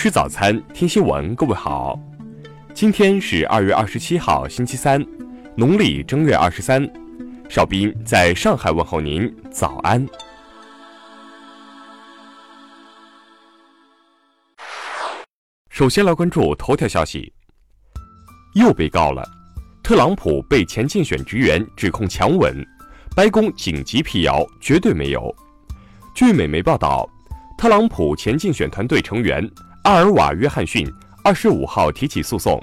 吃早餐，听新闻。各位好，今天是二月二十七号，星期三，农历正月二十三。邵斌在上海问候您，早安。首先来关注头条消息，又被告了。特朗普被前竞选职员指控强吻，白宫紧急辟谣，绝对没有。据美媒报道，特朗普前竞选团队成员阿尔瓦·约翰逊二十五号提起诉讼，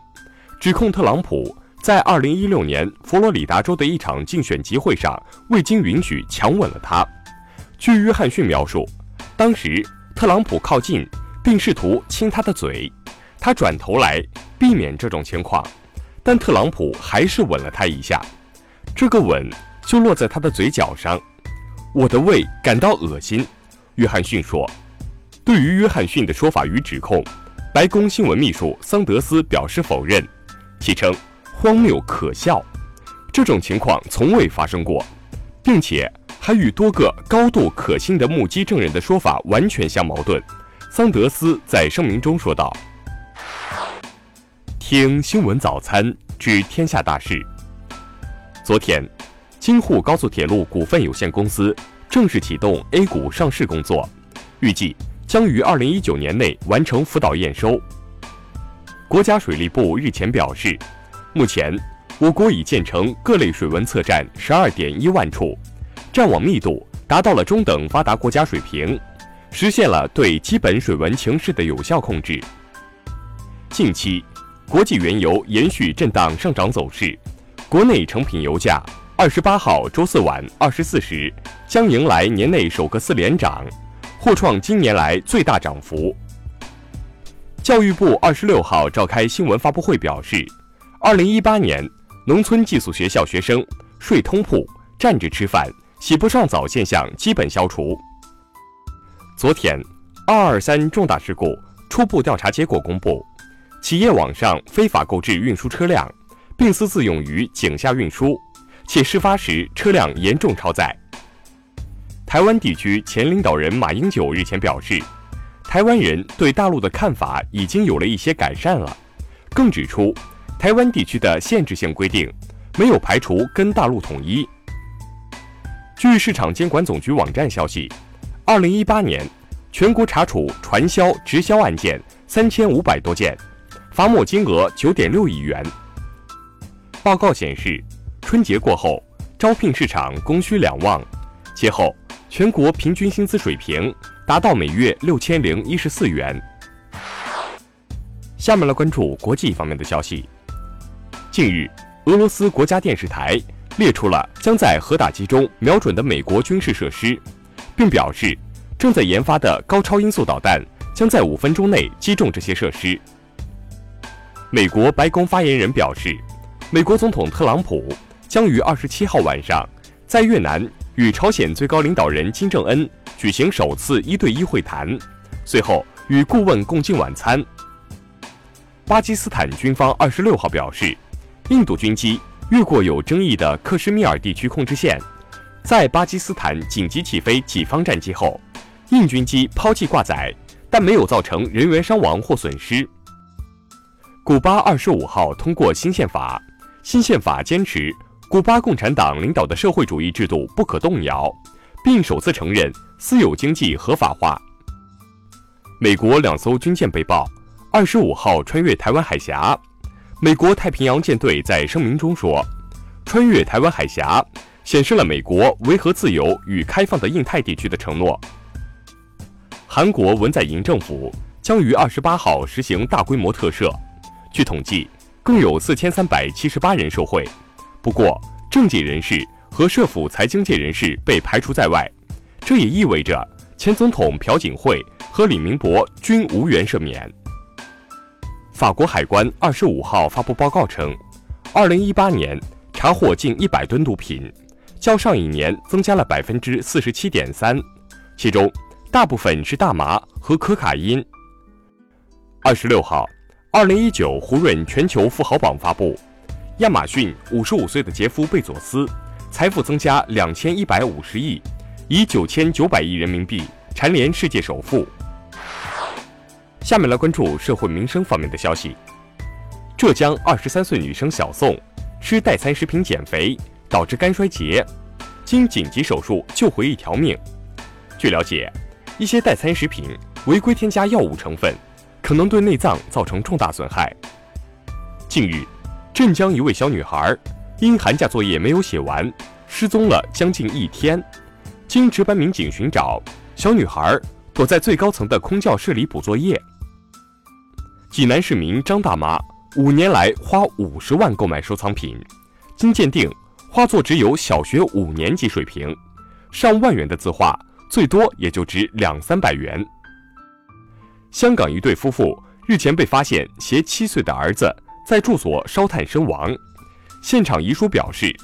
指控特朗普在二零一六年佛罗里达州的一场竞选集会上未经允许强吻了他。据约翰逊描述，当时特朗普靠近并试图亲他的嘴，他转头来避免这种情况。但特朗普还是吻了他一下，这个吻就落在他的嘴角上。我的胃感到恶心，约翰逊说。对于约翰逊的说法与指控，白宫新闻秘书桑德斯表示否认，其称荒谬可笑，这种情况从未发生过，并且还与多个高度可信的目击证人的说法完全相矛盾。桑德斯在声明中说道。听新闻早餐知天下大事。昨天，京沪高速铁路股份有限公司正式启动 A 股上市工作，预计将于二零一九年内完成辅导验收。国家水利部日前表示，目前我国已建成各类水文测站十二点一万处，站网密度达到了中等发达国家水平，实现了对基本水文情势的有效控制。近期。国际原油延续震荡上涨走势，国内成品油价二十八号周四晚二十四时将迎来年内首个四连涨，或创今年来最大涨幅。教育部二十六号召开新闻发布会表示，二零一八年农村寄宿学校学生睡通铺、站着吃饭、洗不上澡现象基本消除。昨天，二二三重大事故初步调查结果公布。企业网上非法购置运输车辆，并私自用于井下运输，且事发时车辆严重超载。台湾地区前领导人马英九日前表示，台湾人对大陆的看法已经有了一些改善了，更指出台湾地区的限制性规定没有排除跟大陆统一。据市场监管总局网站消息，二零一八年全国查处传销直销案件三千五百多件。罚没金额九点六亿元。报告显示，春节过后，招聘市场供需两旺，节后全国平均薪资水平达到每月六千零一十四元。下面来关注国际方面的消息。近日，俄罗斯国家电视台列出了将在核打击中瞄准的美国军事设施，并表示正在研发的高超音速导弹将在五分钟内击中这些设施。美国白宫发言人表示，美国总统特朗普将于二十七号晚上在越南与朝鲜最高领导人金正恩举行首次一对一会谈，随后与顾问共进晚餐。巴基斯坦军方二十六号表示，印度军机越过有争议的克什米尔地区控制线，在巴基斯坦紧急起飞己方战机后，印军机抛弃挂载，但没有造成人员伤亡或损失。古巴二十五号通过新宪法，新宪法坚持古巴共产党领导的社会主义制度不可动摇，并首次承认私有经济合法化。美国两艘军舰被曝二十五号穿越台湾海峡，美国太平洋舰队在声明中说，穿越台湾海峡显示了美国维和自由与开放的印太地区的承诺。韩国文在寅政府将于二十八号实行大规模特赦。据统计，共有四千三百七十八人受贿。不过，政界人士和涉府财经界人士被排除在外。这也意味着前总统朴槿惠和李明博均无缘赦免。法国海关二十五号发布报告称，二零一八年查获近一百吨毒品，较上一年增加了百分之四十七点三，其中大部分是大麻和可卡因。二十六号。二零一九胡润全球富豪榜发布，亚马逊五十五岁的杰夫贝佐斯财富增加两千一百五十亿，以九千九百亿人民币蝉联世界首富。下面来关注社会民生方面的消息。浙江二十三岁女生小宋吃代餐食品减肥，导致肝衰竭，经紧急手术救回一条命。据了解，一些代餐食品违规添加药物成分，可能对内脏造成重大损害。近日，镇江一位小女孩因寒假作业没有写完，失踪了将近一天。经值班民警寻找，小女孩躲在最高层的空教室里补作业。济南市民张大妈五年来花五十万购买收藏品，经鉴定，画作只有小学五年级水平，上万元的字画最多也就值两三百元。香港一对夫妇日前被发现携七岁的儿子在住所烧炭身亡，现场遗书表示，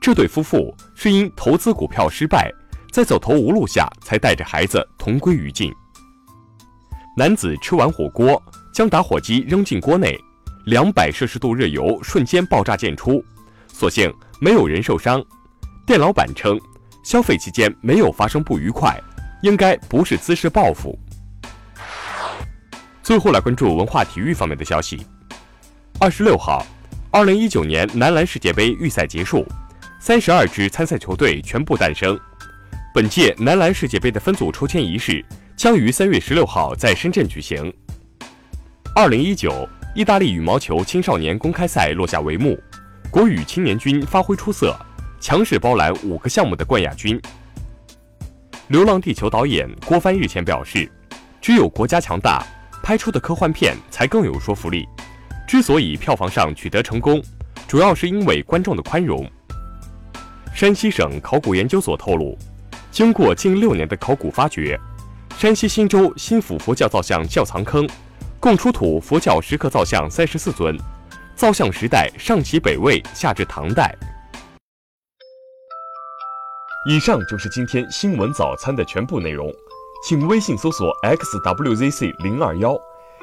这对夫妇是因投资股票失败。在走投无路下，才带着孩子同归于尽。男子吃完火锅，将打火机扔进锅内，两百摄氏度热油瞬间爆炸溅出，所幸没有人受伤。店老板称，消费期间没有发生不愉快，应该不是滋事报复。最后来关注文化体育方面的消息。二十六号，二零一九年男篮世界杯预赛结束，三十二支参赛球队全部诞生。本届男篮世界杯的分组抽签仪式将于三月十六号在深圳举行。二零一九意大利羽毛球青少年公开赛落下帷幕，国羽青年军发挥出色，强势包揽五个项目的冠亚军。《流浪地球》导演郭帆日前表示，只有国家强大，拍出的科幻片才更有说服力。之所以票房上取得成功，主要是因为观众的宽容。山西省考古研究所透露。经过近六年的考古发掘，山西忻州新府佛教造像窖藏坑共出土佛教石刻造像三十四尊，造像时代上起北魏，下至唐代。以上就是今天新闻早餐的全部内容，请微信搜索 xwzc 零二幺，